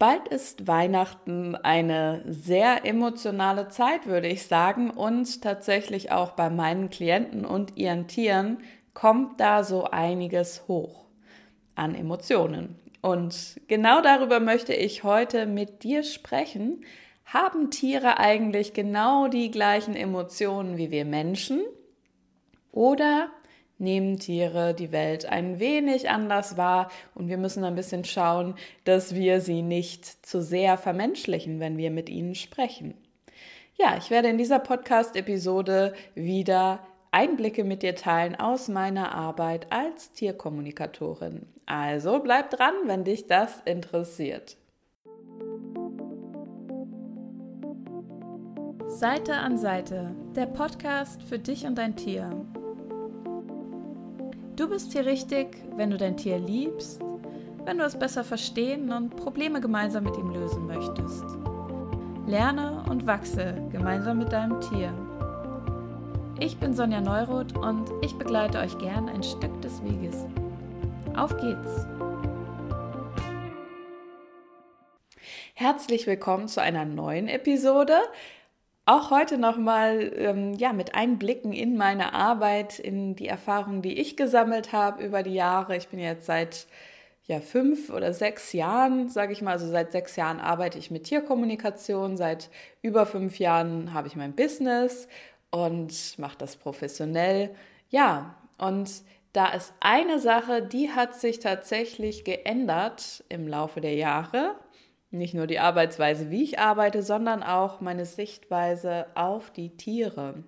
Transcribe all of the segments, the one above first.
Bald ist Weihnachten eine sehr emotionale Zeit, würde ich sagen. Und tatsächlich auch bei meinen Klienten und ihren Tieren kommt da so einiges hoch an Emotionen. Und genau darüber möchte ich heute mit dir sprechen. Haben Tiere eigentlich genau die gleichen Emotionen wie wir Menschen? Oder nehmen Tiere die Welt ein wenig anders wahr und wir müssen ein bisschen schauen, dass wir sie nicht zu sehr vermenschlichen, wenn wir mit ihnen sprechen. Ja, ich werde in dieser Podcast-Episode wieder Einblicke mit dir teilen aus meiner Arbeit als Tierkommunikatorin. Also bleib dran, wenn dich das interessiert. Seite an Seite, der Podcast für dich und dein Tier. Du bist hier richtig, wenn du dein Tier liebst, wenn du es besser verstehen und Probleme gemeinsam mit ihm lösen möchtest. Lerne und wachse gemeinsam mit deinem Tier. Ich bin Sonja Neuroth und ich begleite euch gern ein Stück des Weges. Auf geht's! Herzlich willkommen zu einer neuen Episode auch heute nochmal ähm, ja, mit Einblicken in meine Arbeit, in die Erfahrungen, die ich gesammelt habe über die Jahre. Ich bin jetzt seit ja, fünf oder sechs Jahren, sage ich mal, also seit sechs Jahren arbeite ich mit Tierkommunikation, seit über fünf Jahren habe ich mein Business und mache das professionell. Ja, und da ist eine Sache, die hat sich tatsächlich geändert im Laufe der Jahre nicht nur die Arbeitsweise, wie ich arbeite, sondern auch meine Sichtweise auf die Tiere.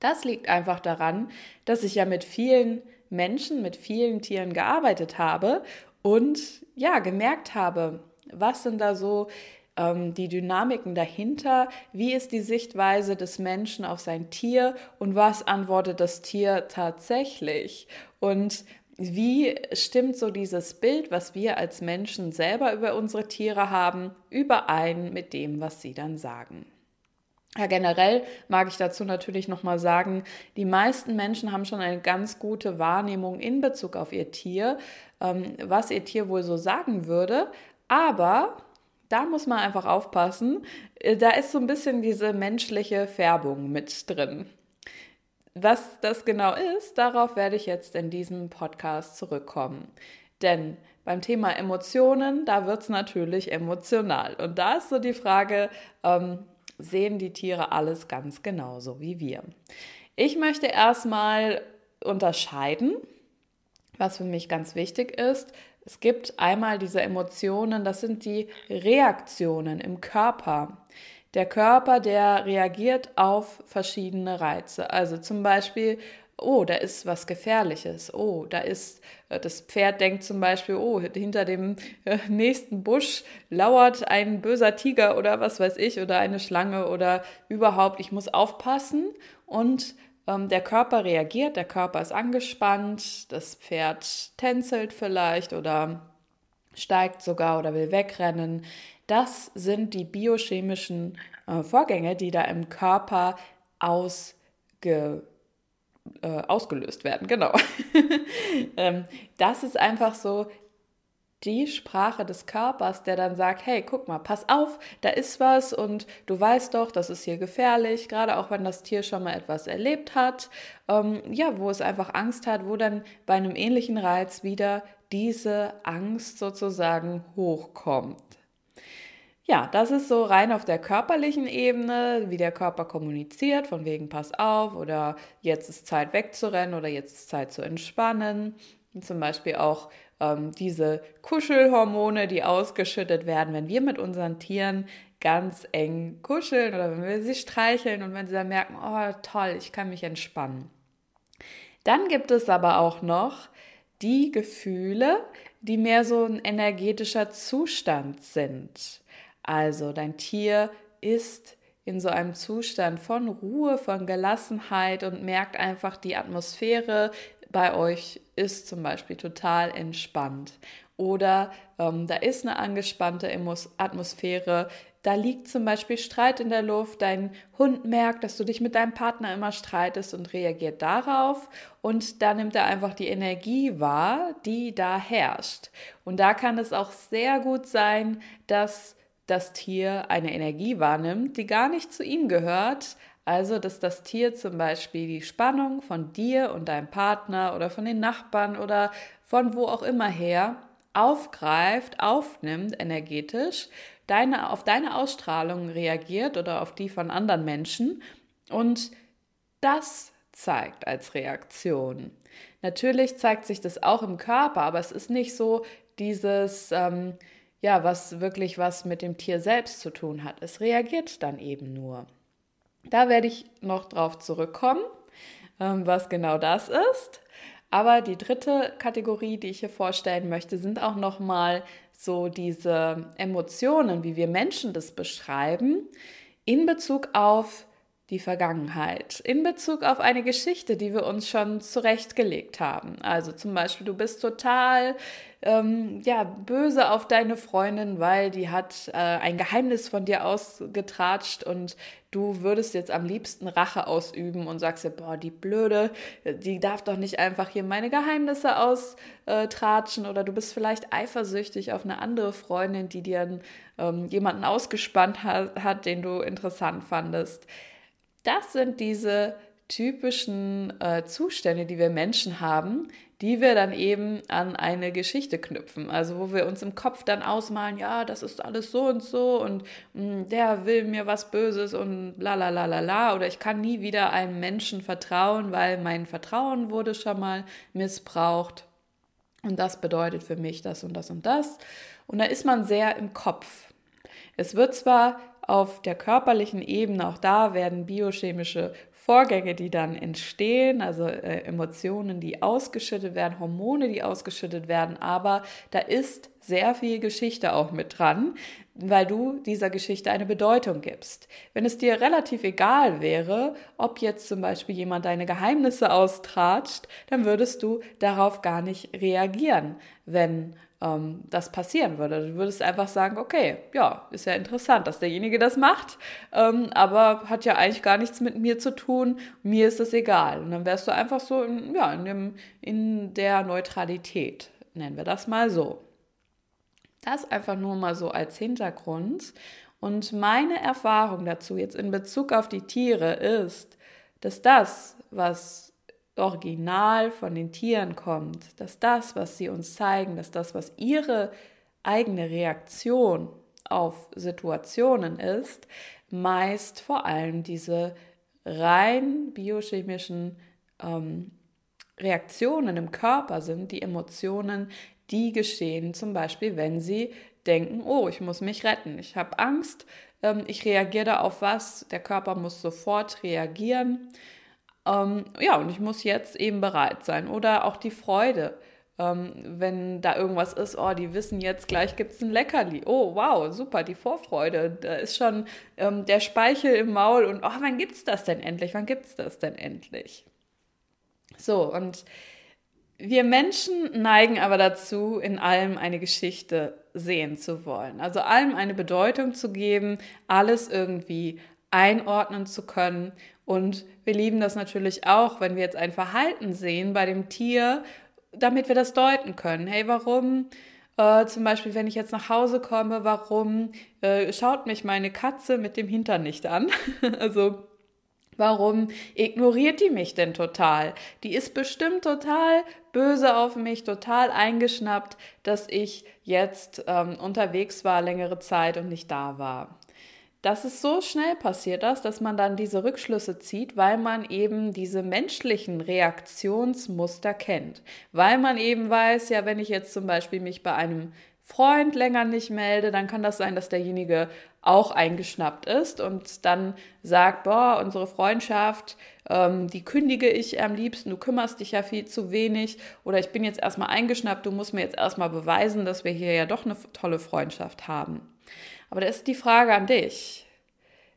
Das liegt einfach daran, dass ich ja mit vielen Menschen, mit vielen Tieren gearbeitet habe und ja, gemerkt habe, was sind da so ähm, die Dynamiken dahinter, wie ist die Sichtweise des Menschen auf sein Tier und was antwortet das Tier tatsächlich. Und wie stimmt so dieses Bild, was wir als Menschen selber über unsere Tiere haben, überein mit dem, was sie dann sagen? Ja, generell mag ich dazu natürlich nochmal sagen, die meisten Menschen haben schon eine ganz gute Wahrnehmung in Bezug auf ihr Tier, ähm, was ihr Tier wohl so sagen würde. Aber da muss man einfach aufpassen, äh, da ist so ein bisschen diese menschliche Färbung mit drin. Was das genau ist, darauf werde ich jetzt in diesem Podcast zurückkommen. Denn beim Thema Emotionen, da wird es natürlich emotional. Und da ist so die Frage, ähm, sehen die Tiere alles ganz genauso wie wir? Ich möchte erstmal unterscheiden, was für mich ganz wichtig ist. Es gibt einmal diese Emotionen, das sind die Reaktionen im Körper. Der Körper, der reagiert auf verschiedene Reize. Also zum Beispiel, oh, da ist was Gefährliches. Oh, da ist, äh, das Pferd denkt zum Beispiel, oh, hinter dem äh, nächsten Busch lauert ein böser Tiger oder was weiß ich oder eine Schlange oder überhaupt, ich muss aufpassen und ähm, der Körper reagiert, der Körper ist angespannt, das Pferd tänzelt vielleicht oder steigt sogar oder will wegrennen. Das sind die biochemischen äh, Vorgänge, die da im Körper ausge, äh, ausgelöst werden. Genau. ähm, das ist einfach so die Sprache des Körpers, der dann sagt, hey, guck mal, pass auf, da ist was und du weißt doch, das ist hier gefährlich, gerade auch wenn das Tier schon mal etwas erlebt hat, ähm, ja, wo es einfach Angst hat, wo dann bei einem ähnlichen Reiz wieder diese Angst sozusagen hochkommt. Ja, das ist so rein auf der körperlichen Ebene, wie der Körper kommuniziert, von wegen pass auf oder jetzt ist Zeit wegzurennen oder jetzt ist Zeit zu entspannen. Und zum Beispiel auch ähm, diese Kuschelhormone, die ausgeschüttet werden, wenn wir mit unseren Tieren ganz eng kuscheln oder wenn wir sie streicheln und wenn sie dann merken, oh toll, ich kann mich entspannen. Dann gibt es aber auch noch die Gefühle, die mehr so ein energetischer Zustand sind. Also dein Tier ist in so einem Zustand von Ruhe, von Gelassenheit und merkt einfach, die Atmosphäre bei euch ist zum Beispiel total entspannt. oder ähm, da ist eine angespannte Atmosphäre, da liegt zum Beispiel Streit in der Luft, dein Hund merkt, dass du dich mit deinem Partner immer streitest und reagiert darauf und da nimmt er einfach die Energie wahr, die da herrscht. Und da kann es auch sehr gut sein, dass das Tier eine Energie wahrnimmt, die gar nicht zu ihm gehört, also, dass das Tier zum Beispiel die Spannung von dir und deinem Partner oder von den Nachbarn oder von wo auch immer her aufgreift, aufnimmt energetisch, deine, auf deine Ausstrahlung reagiert oder auf die von anderen Menschen und das zeigt als Reaktion. Natürlich zeigt sich das auch im Körper, aber es ist nicht so dieses, ähm, ja, was wirklich was mit dem Tier selbst zu tun hat. Es reagiert dann eben nur. Da werde ich noch drauf zurückkommen, ähm, was genau das ist. Aber die dritte Kategorie, die ich hier vorstellen möchte, sind auch nochmal so diese Emotionen, wie wir Menschen das beschreiben, in Bezug auf die Vergangenheit, in Bezug auf eine Geschichte, die wir uns schon zurechtgelegt haben. Also zum Beispiel, du bist total ähm, ja, böse auf deine Freundin, weil die hat äh, ein Geheimnis von dir ausgetratscht und du würdest jetzt am liebsten Rache ausüben und sagst dir, boah, die Blöde, die darf doch nicht einfach hier meine Geheimnisse austratschen oder du bist vielleicht eifersüchtig auf eine andere Freundin, die dir ähm, jemanden ausgespannt hat, hat, den du interessant fandest. Das sind diese typischen äh, Zustände, die wir Menschen haben, die wir dann eben an eine Geschichte knüpfen. Also wo wir uns im Kopf dann ausmalen, ja, das ist alles so und so und mh, hm, der will mir was Böses und la la la la la oder ich kann nie wieder einem Menschen vertrauen, weil mein Vertrauen wurde schon mal missbraucht. Und das bedeutet für mich das und das und das. Und da ist man sehr im Kopf. Es wird zwar auf der körperlichen Ebene, auch da werden biochemische Vorgänge, die dann entstehen, also äh, Emotionen, die ausgeschüttet werden, Hormone, die ausgeschüttet werden, aber da ist sehr viel Geschichte auch mit dran, weil du dieser Geschichte eine Bedeutung gibst. Wenn es dir relativ egal wäre, ob jetzt zum Beispiel jemand deine Geheimnisse austratscht, dann würdest du darauf gar nicht reagieren, wenn ähm, das passieren würde. Du würdest einfach sagen, okay, ja, ist ja interessant, dass derjenige das macht, ähm, aber hat ja eigentlich gar nichts mit mir zu tun, mir ist es egal. Und dann wärst du einfach so in, ja, in, dem, in der Neutralität, nennen wir das mal so. Das einfach nur mal so als Hintergrund. Und meine Erfahrung dazu jetzt in Bezug auf die Tiere ist, dass das, was Original von den Tieren kommt, dass das, was sie uns zeigen, dass das, was ihre eigene Reaktion auf Situationen ist, meist vor allem diese rein biochemischen ähm, Reaktionen im Körper sind, die Emotionen, die geschehen, zum Beispiel, wenn sie denken, oh, ich muss mich retten, ich habe Angst, ähm, ich reagiere da auf was, der Körper muss sofort reagieren. Ähm, ja, und ich muss jetzt eben bereit sein. Oder auch die Freude. Ähm, wenn da irgendwas ist, oh, die wissen jetzt, gleich gibt es ein Leckerli. Oh, wow, super, die Vorfreude. Da ist schon ähm, der Speichel im Maul und oh, wann gibt es das denn endlich? Wann gibt es das denn endlich? So, und wir Menschen neigen aber dazu, in allem eine Geschichte sehen zu wollen. Also allem eine Bedeutung zu geben, alles irgendwie einordnen zu können und wir lieben das natürlich auch, wenn wir jetzt ein Verhalten sehen bei dem Tier, damit wir das deuten können. Hey, warum? Äh, zum Beispiel, wenn ich jetzt nach Hause komme, warum äh, schaut mich meine Katze mit dem Hintern nicht an? also Warum ignoriert die mich denn total? Die ist bestimmt total böse auf mich, total eingeschnappt, dass ich jetzt ähm, unterwegs war längere Zeit und nicht da war dass es so schnell passiert ist, dass man dann diese Rückschlüsse zieht, weil man eben diese menschlichen Reaktionsmuster kennt. Weil man eben weiß, ja, wenn ich jetzt zum Beispiel mich bei einem Freund länger nicht melde, dann kann das sein, dass derjenige auch eingeschnappt ist und dann sagt, boah, unsere Freundschaft, ähm, die kündige ich am liebsten, du kümmerst dich ja viel zu wenig oder ich bin jetzt erstmal eingeschnappt, du musst mir jetzt erstmal beweisen, dass wir hier ja doch eine tolle Freundschaft haben. Aber da ist die Frage an dich.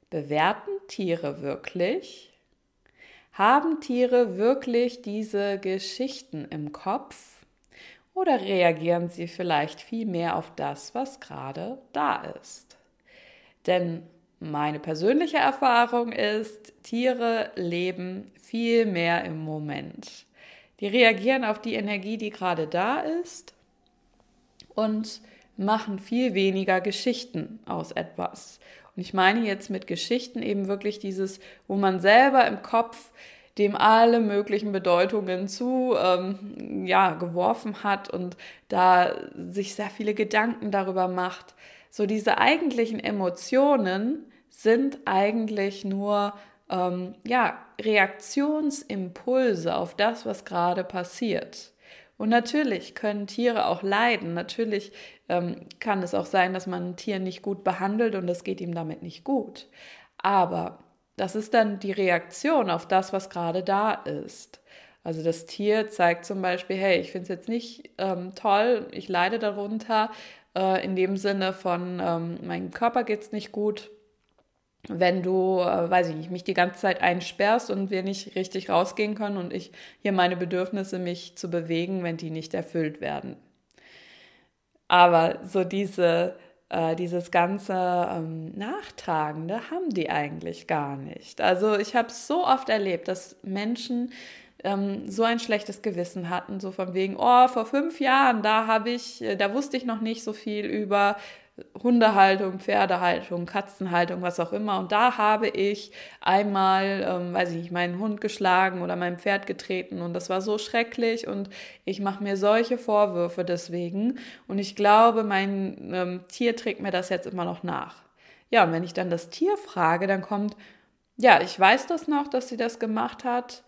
Bewerten Tiere wirklich? Haben Tiere wirklich diese Geschichten im Kopf? Oder reagieren sie vielleicht viel mehr auf das, was gerade da ist? Denn meine persönliche Erfahrung ist, Tiere leben viel mehr im Moment. Die reagieren auf die Energie, die gerade da ist und machen viel weniger Geschichten aus etwas. Und ich meine jetzt mit Geschichten eben wirklich dieses, wo man selber im Kopf dem alle möglichen Bedeutungen zu ähm, ja, geworfen hat und da sich sehr viele Gedanken darüber macht. So diese eigentlichen Emotionen sind eigentlich nur ähm, ja, Reaktionsimpulse auf das, was gerade passiert. Und natürlich können Tiere auch leiden. Natürlich ähm, kann es auch sein, dass man ein Tier nicht gut behandelt und es geht ihm damit nicht gut. Aber das ist dann die Reaktion auf das, was gerade da ist. Also das Tier zeigt zum Beispiel, hey, ich finde es jetzt nicht ähm, toll, ich leide darunter, äh, in dem Sinne von, ähm, meinem Körper geht es nicht gut, wenn du, äh, weiß ich nicht, mich die ganze Zeit einsperrst und wir nicht richtig rausgehen können und ich hier meine Bedürfnisse, mich zu bewegen, wenn die nicht erfüllt werden. Aber so diese, äh, dieses ganze ähm, Nachtragende haben die eigentlich gar nicht. Also ich habe es so oft erlebt, dass Menschen ähm, so ein schlechtes Gewissen hatten, so von wegen, oh, vor fünf Jahren, da habe ich, äh, da wusste ich noch nicht so viel über Hundehaltung, Pferdehaltung, Katzenhaltung, was auch immer. Und da habe ich einmal, ähm, weiß ich nicht, meinen Hund geschlagen oder mein Pferd getreten und das war so schrecklich und ich mache mir solche Vorwürfe deswegen. Und ich glaube, mein ähm, Tier trägt mir das jetzt immer noch nach. Ja, und wenn ich dann das Tier frage, dann kommt, ja, ich weiß das noch, dass sie das gemacht hat.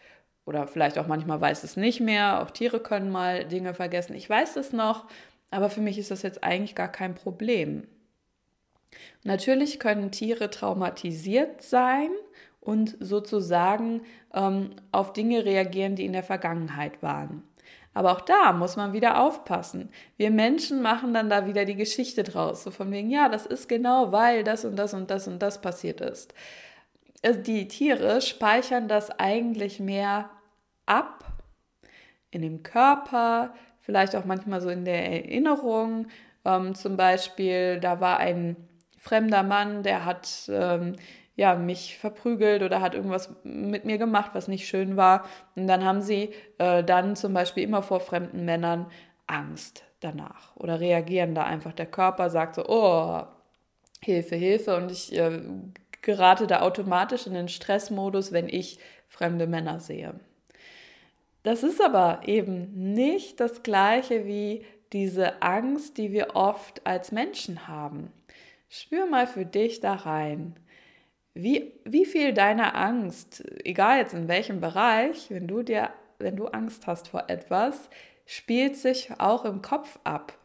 Oder vielleicht auch manchmal weiß es nicht mehr. Auch Tiere können mal Dinge vergessen. Ich weiß es noch aber für mich ist das jetzt eigentlich gar kein Problem. Natürlich können Tiere traumatisiert sein und sozusagen ähm, auf Dinge reagieren, die in der Vergangenheit waren. Aber auch da muss man wieder aufpassen. Wir Menschen machen dann da wieder die Geschichte draus. So von wegen, ja, das ist genau, weil das und das und das und das passiert ist. Die Tiere speichern das eigentlich mehr ab in dem Körper, vielleicht auch manchmal so in der Erinnerung. Ähm, zum Beispiel, da war ein fremder Mann, der hat ähm, ja, mich verprügelt oder hat irgendwas mit mir gemacht, was nicht schön war. Und dann haben sie äh, dann zum Beispiel immer vor fremden Männern Angst danach oder reagieren da einfach. Der Körper sagt so, oh, Hilfe, Hilfe. Und ich äh, gerate da automatisch in den Stressmodus, wenn ich fremde Männer sehe. Das ist aber eben nicht das gleiche wie diese Angst, die wir oft als Menschen haben. Spür mal für dich da rein. Wie, wie viel deiner Angst, egal jetzt in welchem Bereich, wenn du dir, wenn du Angst hast vor etwas, spielt sich auch im Kopf ab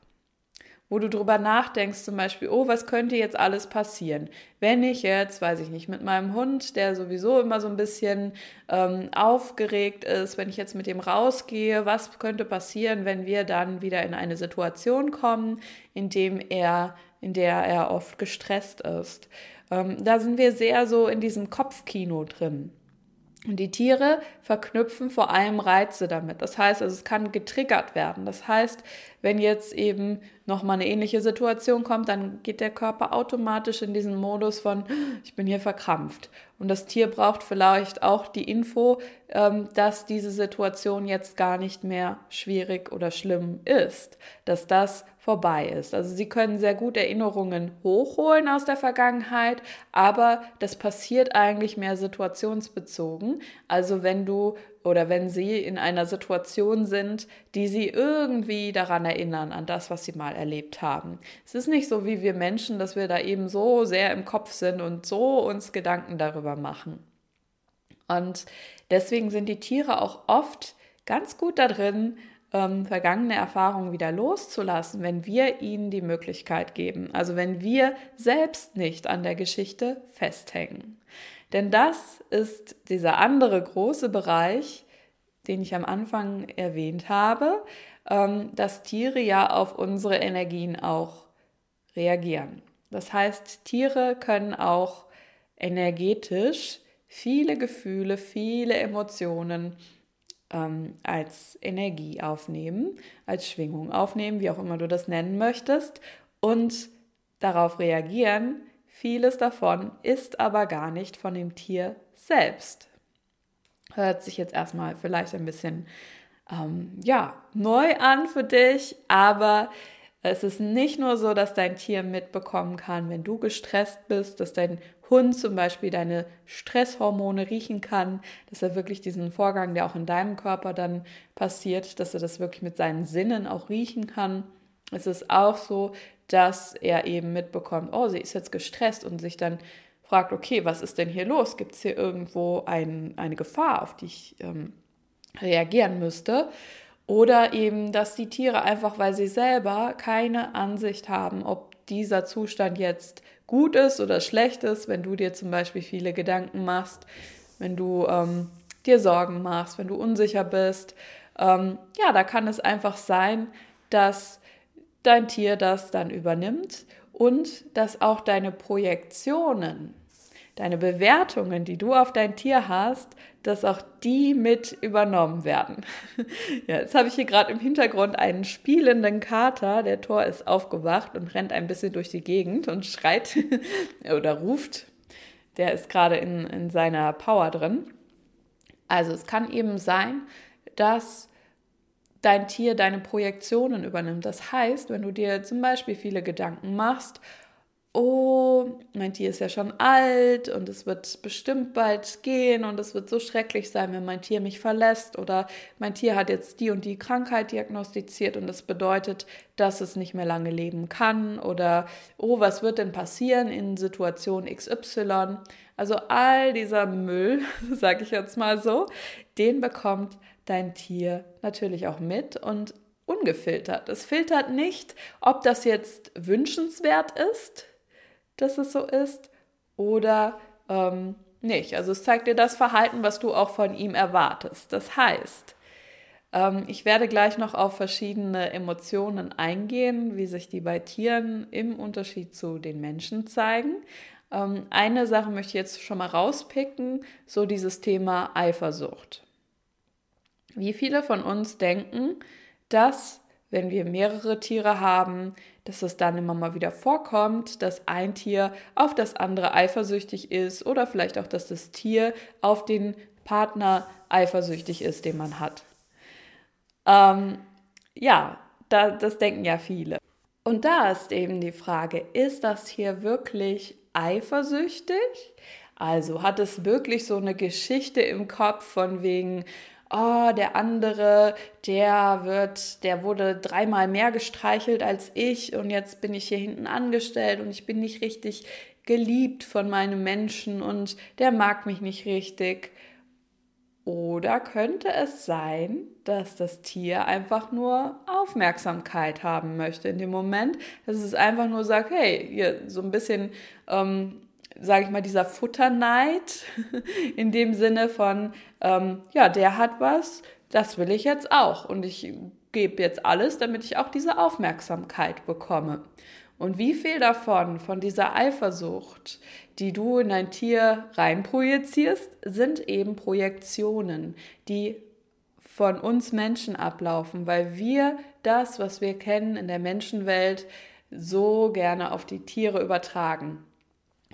wo du drüber nachdenkst, zum Beispiel, oh, was könnte jetzt alles passieren, wenn ich jetzt, weiß ich nicht, mit meinem Hund, der sowieso immer so ein bisschen ähm, aufgeregt ist, wenn ich jetzt mit dem rausgehe, was könnte passieren, wenn wir dann wieder in eine Situation kommen, in dem er, in der er oft gestresst ist. Ähm, da sind wir sehr so in diesem Kopfkino drin. Und die Tiere verknüpfen vor allem Reize damit. Das heißt, also es kann getriggert werden. Das heißt, wenn jetzt eben nochmal eine ähnliche Situation kommt, dann geht der Körper automatisch in diesen Modus von, ich bin hier verkrampft. Und das Tier braucht vielleicht auch die Info, ähm, dass diese Situation jetzt gar nicht mehr schwierig oder schlimm ist, dass das vorbei ist. Also sie können sehr gut Erinnerungen hochholen aus der Vergangenheit, aber das passiert eigentlich mehr situationsbezogen. Also wenn du oder wenn sie in einer Situation sind, die sie irgendwie daran erinnern, an das, was sie mal erlebt haben. Es ist nicht so wie wir Menschen, dass wir da eben so sehr im Kopf sind und so uns Gedanken darüber machen. Und deswegen sind die Tiere auch oft ganz gut darin, ähm, vergangene Erfahrungen wieder loszulassen, wenn wir ihnen die Möglichkeit geben. Also wenn wir selbst nicht an der Geschichte festhängen. Denn das ist dieser andere große Bereich, den ich am Anfang erwähnt habe, ähm, dass Tiere ja auf unsere Energien auch reagieren. Das heißt, Tiere können auch energetisch viele Gefühle, viele Emotionen ähm, als Energie aufnehmen, als Schwingung aufnehmen, wie auch immer du das nennen möchtest, und darauf reagieren. Vieles davon ist aber gar nicht von dem Tier selbst. Hört sich jetzt erstmal vielleicht ein bisschen ähm, ja, neu an für dich, aber es ist nicht nur so, dass dein Tier mitbekommen kann, wenn du gestresst bist, dass dein Hund zum Beispiel deine Stresshormone riechen kann, dass er wirklich diesen Vorgang, der auch in deinem Körper dann passiert, dass er das wirklich mit seinen Sinnen auch riechen kann. Es ist auch so, dass er eben mitbekommt, oh, sie ist jetzt gestresst und sich dann fragt, okay, was ist denn hier los? Gibt es hier irgendwo ein, eine Gefahr, auf die ich ähm, reagieren müsste? Oder eben, dass die Tiere einfach, weil sie selber keine Ansicht haben, ob dieser Zustand jetzt gut ist oder schlecht ist, wenn du dir zum Beispiel viele Gedanken machst, wenn du ähm, dir Sorgen machst, wenn du unsicher bist. Ähm, ja, da kann es einfach sein, dass dein Tier das dann übernimmt und dass auch deine Projektionen deine Bewertungen, die du auf dein Tier hast, dass auch die mit übernommen werden. ja, jetzt habe ich hier gerade im Hintergrund einen spielenden Kater. Der Tor ist aufgewacht und rennt ein bisschen durch die Gegend und schreit oder ruft. Der ist gerade in, in seiner Power drin. Also es kann eben sein, dass dein Tier deine Projektionen übernimmt. Das heißt, wenn du dir zum Beispiel viele Gedanken machst, oh, mein Tier ist ja schon alt und es wird bestimmt bald gehen und es wird so schrecklich sein, wenn mein Tier mich verlässt oder mein Tier hat jetzt die und die Krankheit diagnostiziert und das bedeutet, dass es nicht mehr lange leben kann oder oh, was wird denn passieren in Situation XY? Also all dieser Müll, sage ich jetzt mal so, den bekommt dein Tier natürlich auch mit und ungefiltert. Es filtert nicht, ob das jetzt wünschenswert ist, dass es so ist oder ähm, nicht. Also es zeigt dir das Verhalten, was du auch von ihm erwartest. Das heißt, ähm, ich werde gleich noch auf verschiedene Emotionen eingehen, wie sich die bei Tieren im Unterschied zu den Menschen zeigen. Ähm, eine Sache möchte ich jetzt schon mal rauspicken, so dieses Thema Eifersucht. Wie viele von uns denken, dass wenn wir mehrere Tiere haben, dass es dann immer mal wieder vorkommt, dass ein Tier auf das andere eifersüchtig ist oder vielleicht auch, dass das Tier auf den Partner eifersüchtig ist, den man hat. Ähm, ja, da, das denken ja viele. Und da ist eben die Frage, ist das Tier wirklich eifersüchtig? Also hat es wirklich so eine Geschichte im Kopf von wegen, oh, der andere, der wird, der wurde dreimal mehr gestreichelt als ich und jetzt bin ich hier hinten angestellt und ich bin nicht richtig geliebt von meinem Menschen und der mag mich nicht richtig. Oder könnte es sein, dass das Tier einfach nur Aufmerksamkeit haben möchte in dem Moment, dass es einfach nur sagt, hey, hier so ein bisschen ähm, sage ich mal, dieser Futterneid in dem Sinne von, ähm, ja, der hat was, das will ich jetzt auch und ich gebe jetzt alles, damit ich auch diese Aufmerksamkeit bekomme. Und wie viel davon, von dieser Eifersucht, die du in dein Tier reinprojizierst, sind eben Projektionen, die von uns Menschen ablaufen, weil wir das, was wir kennen in der Menschenwelt, so gerne auf die Tiere übertragen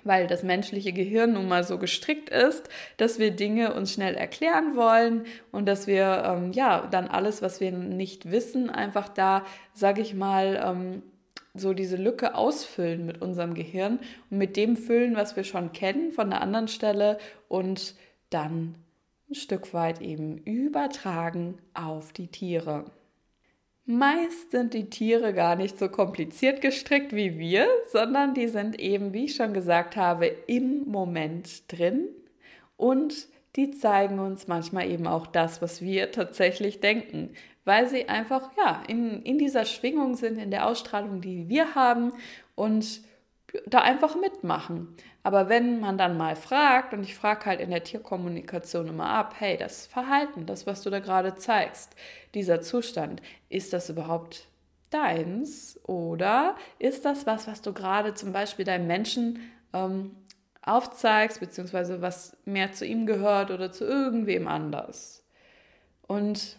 weil das menschliche Gehirn nun mal so gestrickt ist, dass wir Dinge uns schnell erklären wollen und dass wir ähm, ja dann alles, was wir nicht wissen, einfach da, sage ich mal, ähm, so diese Lücke ausfüllen mit unserem Gehirn und mit dem füllen, was wir schon kennen von der anderen Stelle und dann ein Stück weit eben übertragen auf die Tiere. Meist sind die Tiere gar nicht so kompliziert gestrickt wie wir, sondern die sind eben, wie ich schon gesagt habe, im Moment drin und die zeigen uns manchmal eben auch das, was wir tatsächlich denken, weil sie einfach ja in, in dieser Schwingung sind, in der Ausstrahlung, die wir haben und da einfach mitmachen. Aber wenn man dann mal fragt, und ich frage halt in der Tierkommunikation immer ab, hey, das Verhalten, das, was du da gerade zeigst, dieser Zustand, ist das überhaupt deins oder ist das was, was du gerade zum Beispiel deinem Menschen ähm, aufzeigst, beziehungsweise was mehr zu ihm gehört oder zu irgendwem anders? Und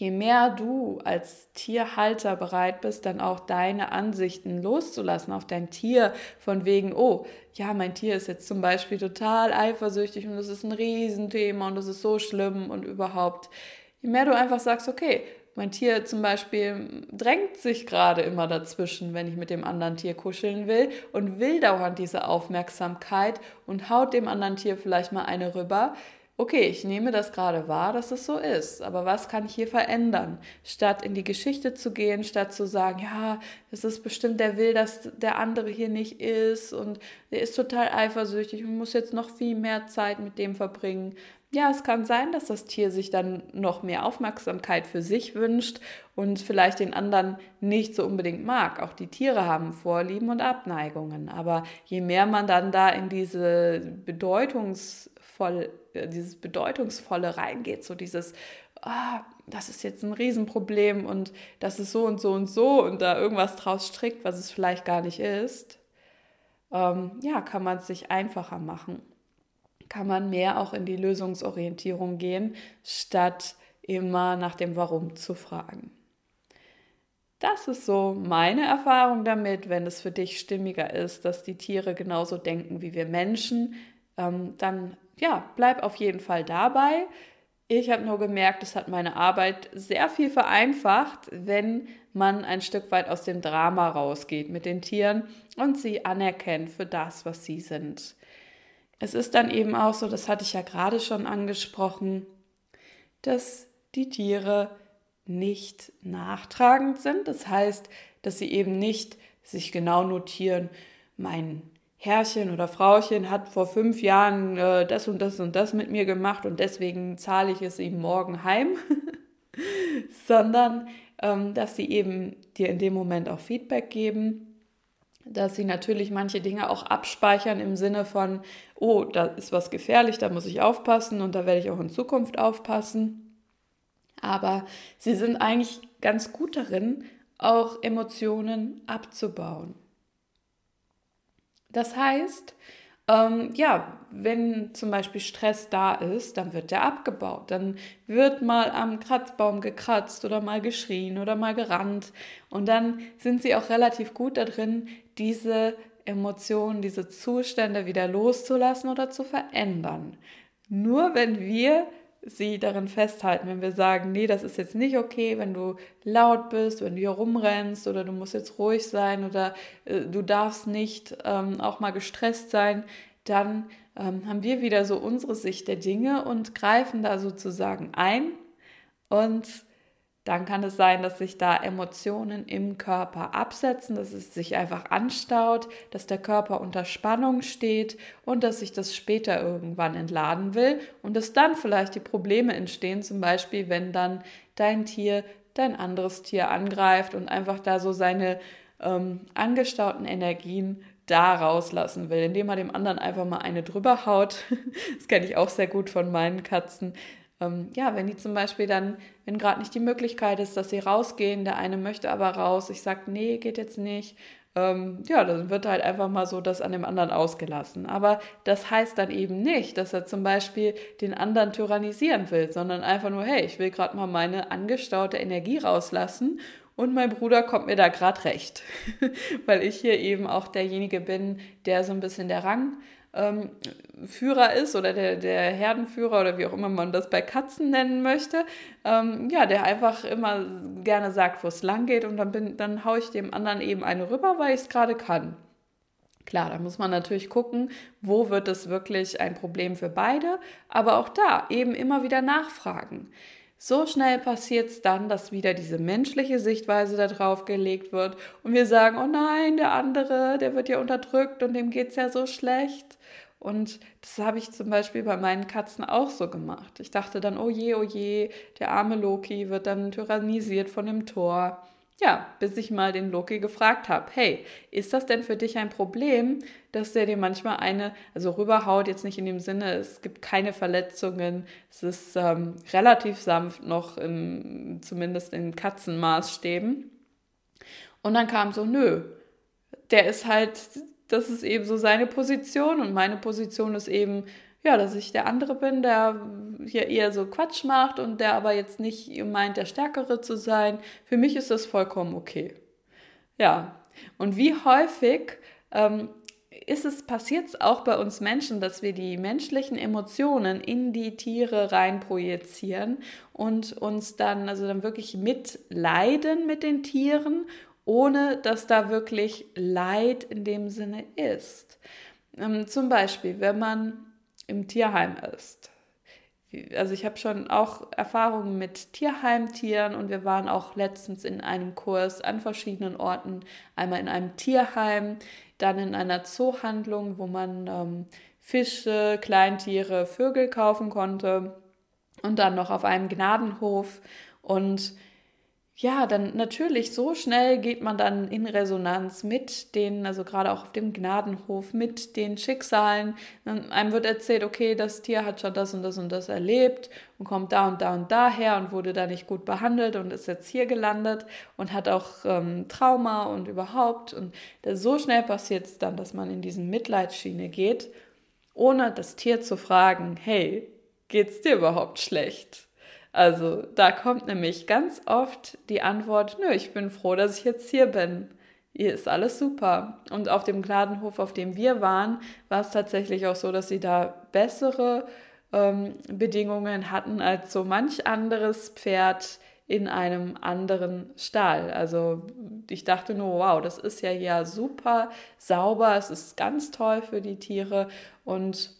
je mehr du als Tierhalter bereit bist, dann auch deine Ansichten loszulassen auf dein Tier, von wegen, oh, ja, mein Tier ist jetzt zum Beispiel total eifersüchtig und das ist ein Riesenthema und das ist so schlimm und überhaupt, je mehr du einfach sagst, okay, mein Tier zum Beispiel drängt sich gerade immer dazwischen, wenn ich mit dem anderen Tier kuscheln will und will dauernd diese Aufmerksamkeit und haut dem anderen Tier vielleicht mal eine rüber, okay, ich nehme das gerade wahr, dass es so ist, aber was kann ich hier verändern? Statt in die Geschichte zu gehen, statt zu sagen, ja, das ist bestimmt, der will, dass der andere hier nicht ist und der ist total eifersüchtig und muss jetzt noch viel mehr Zeit mit dem verbringen. Ja, es kann sein, dass das Tier sich dann noch mehr Aufmerksamkeit für sich wünscht und vielleicht den anderen nicht so unbedingt mag. Auch die Tiere haben Vorlieben und Abneigungen. Aber je mehr man dann da in diese bedeutungsvoll äh, dieses Bedeutungsvolle reingeht, so dieses, ah, das ist jetzt ein Riesenproblem und das ist so und so und so und da irgendwas draus strickt, was es vielleicht gar nicht ist, ähm, ja, kann man es sich einfacher machen. Kann man mehr auch in die Lösungsorientierung gehen, statt immer nach dem Warum zu fragen. Das ist so meine Erfahrung damit, wenn es für dich stimmiger ist, dass die Tiere genauso denken wie wir Menschen, ähm, dann ja, bleib auf jeden Fall dabei. Ich habe nur gemerkt, es hat meine Arbeit sehr viel vereinfacht, wenn man ein Stück weit aus dem Drama rausgeht mit den Tieren und sie anerkennt für das, was sie sind. Es ist dann eben auch so, das hatte ich ja gerade schon angesprochen, dass die Tiere nicht nachtragend sind. Das heißt, dass sie eben nicht sich genau notieren, mein Herrchen oder Frauchen hat vor fünf Jahren äh, das und das und das mit mir gemacht und deswegen zahle ich es ihm morgen heim, sondern ähm, dass sie eben dir in dem Moment auch Feedback geben, dass sie natürlich manche Dinge auch abspeichern im Sinne von, oh, da ist was gefährlich, da muss ich aufpassen und da werde ich auch in Zukunft aufpassen. Aber sie sind eigentlich ganz gut darin, auch Emotionen abzubauen. Das heißt, ähm, ja, wenn zum Beispiel Stress da ist, dann wird der abgebaut. Dann wird mal am Kratzbaum gekratzt oder mal geschrien oder mal gerannt. Und dann sind sie auch relativ gut darin, diese Emotionen, diese Zustände wieder loszulassen oder zu verändern. Nur wenn wir sie darin festhalten, wenn wir sagen, nee, das ist jetzt nicht okay, wenn du laut bist, wenn du hier rumrennst oder du musst jetzt ruhig sein oder äh, du darfst nicht ähm, auch mal gestresst sein, dann ähm, haben wir wieder so unsere Sicht der Dinge und greifen da sozusagen ein und dann kann es sein, dass sich da Emotionen im Körper absetzen, dass es sich einfach anstaut, dass der Körper unter Spannung steht und dass sich das später irgendwann entladen will und dass dann vielleicht die Probleme entstehen, zum Beispiel wenn dann dein Tier dein anderes Tier angreift und einfach da so seine ähm, angestauten Energien da rauslassen will, indem er dem anderen einfach mal eine drüber haut. Das kenne ich auch sehr gut von meinen Katzen ähm, ja, wenn die zum Beispiel dann, wenn gerade nicht die Möglichkeit ist, dass sie rausgehen, der eine möchte aber raus, ich sage, nee, geht jetzt nicht, ähm, ja, dann wird halt einfach mal so das an dem anderen ausgelassen. Aber das heißt dann eben nicht, dass er zum Beispiel den anderen tyrannisieren will, sondern einfach nur, hey, ich will gerade mal meine angestaute Energie rauslassen und mein Bruder kommt mir da gerade recht, weil ich hier eben auch derjenige bin, der so ein bisschen der Rang ähm, Führer ist oder der, der Herdenführer oder wie auch immer man das bei Katzen nennen möchte, ähm, ja, der einfach immer gerne sagt, wo es lang geht und dann, bin, dann haue ich dem anderen eben eine rüber, weil ich es gerade kann. Klar, da muss man natürlich gucken, wo wird es wirklich ein Problem für beide, aber auch da eben immer wieder nachfragen. So schnell passiert es dann, dass wieder diese menschliche Sichtweise da drauf gelegt wird und wir sagen, oh nein, der andere, der wird ja unterdrückt und dem geht es ja so schlecht. Und das habe ich zum Beispiel bei meinen Katzen auch so gemacht. Ich dachte dann, oh je, oh je, der arme Loki wird dann tyrannisiert von dem Tor. Ja, bis ich mal den Loki gefragt habe, hey, ist das denn für dich ein Problem, dass der dir manchmal eine, also rüberhaut, jetzt nicht in dem Sinne, es gibt keine Verletzungen, es ist ähm, relativ sanft noch, im, zumindest in Katzenmaßstäben. Und dann kam so, nö, der ist halt, das ist eben so seine Position und meine Position ist eben, ja, dass ich der andere bin, der hier eher so Quatsch macht und der aber jetzt nicht meint, der Stärkere zu sein. Für mich ist das vollkommen okay. Ja, und wie häufig ähm, ist es, passiert es auch bei uns Menschen, dass wir die menschlichen Emotionen in die Tiere rein projizieren und uns dann, also dann wirklich mitleiden mit den Tieren, ohne dass da wirklich Leid in dem Sinne ist. Ähm, zum Beispiel, wenn man im Tierheim ist. Also ich habe schon auch Erfahrungen mit Tierheimtieren und wir waren auch letztens in einem Kurs an verschiedenen Orten. Einmal in einem Tierheim, dann in einer Zoohandlung, wo man ähm, Fische, Kleintiere, Vögel kaufen konnte und dann noch auf einem Gnadenhof. Und ja, dann natürlich so schnell geht man dann in Resonanz mit den, also gerade auch auf dem Gnadenhof, mit den Schicksalen. Einem wird erzählt, okay, das Tier hat schon das und das und das erlebt und kommt da und da und daher und wurde da nicht gut behandelt und ist jetzt hier gelandet und hat auch ähm, Trauma und überhaupt. Und so schnell passiert es dann, dass man in diesen Mitleidsschiene geht, ohne das Tier zu fragen, hey, geht's dir überhaupt schlecht? Also da kommt nämlich ganz oft die Antwort, nö, ich bin froh, dass ich jetzt hier bin. Hier ist alles super. Und auf dem Gnadenhof, auf dem wir waren, war es tatsächlich auch so, dass sie da bessere ähm, Bedingungen hatten als so manch anderes Pferd in einem anderen Stall. Also ich dachte nur, wow, das ist ja hier super sauber, es ist ganz toll für die Tiere und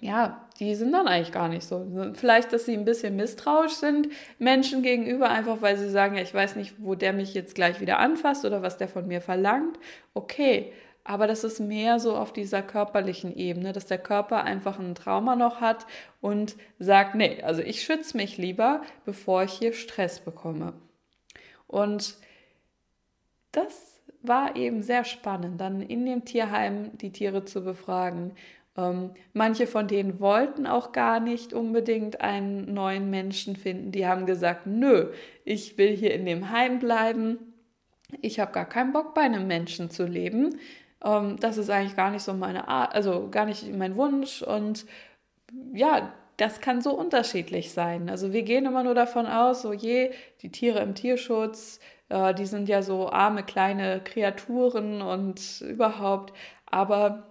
ja, die sind dann eigentlich gar nicht so. Vielleicht, dass sie ein bisschen misstrauisch sind Menschen gegenüber, einfach weil sie sagen, ja, ich weiß nicht, wo der mich jetzt gleich wieder anfasst oder was der von mir verlangt. Okay, aber das ist mehr so auf dieser körperlichen Ebene, dass der Körper einfach ein Trauma noch hat und sagt, nee, also ich schütze mich lieber, bevor ich hier Stress bekomme. Und das war eben sehr spannend, dann in dem Tierheim die Tiere zu befragen ähm, manche von denen wollten auch gar nicht unbedingt einen neuen Menschen finden. Die haben gesagt, nö, ich will hier in dem Heim bleiben. Ich habe gar keinen Bock, bei einem Menschen zu leben. Ähm, das ist eigentlich gar nicht so meine Art, also gar nicht mein Wunsch. Und ja, das kann so unterschiedlich sein. Also wir gehen immer nur davon aus, so je, die Tiere im Tierschutz, äh, die sind ja so arme kleine Kreaturen und überhaupt. Aber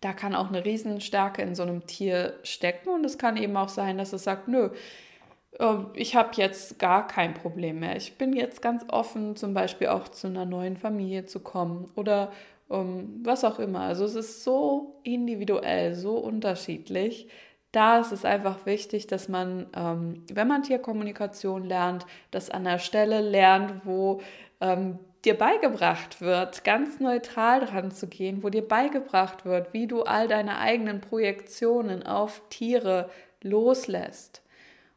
da kann auch eine Riesenstärke in so einem Tier stecken und es kann eben auch sein, dass es sagt, nö, ähm, ich habe jetzt gar kein Problem mehr. Ich bin jetzt ganz offen, zum Beispiel auch zu einer neuen Familie zu kommen oder um, ähm, was auch immer. Also es ist so individuell, so unterschiedlich. Da ist es einfach wichtig, dass man, ähm, wenn man Tierkommunikation lernt, das an der Stelle lernt, wo ähm, dir beigebracht wird, ganz neutral dran zu gehen, wo dir beigebracht wird, wie du all deine eigenen Projektionen auf Tiere loslässt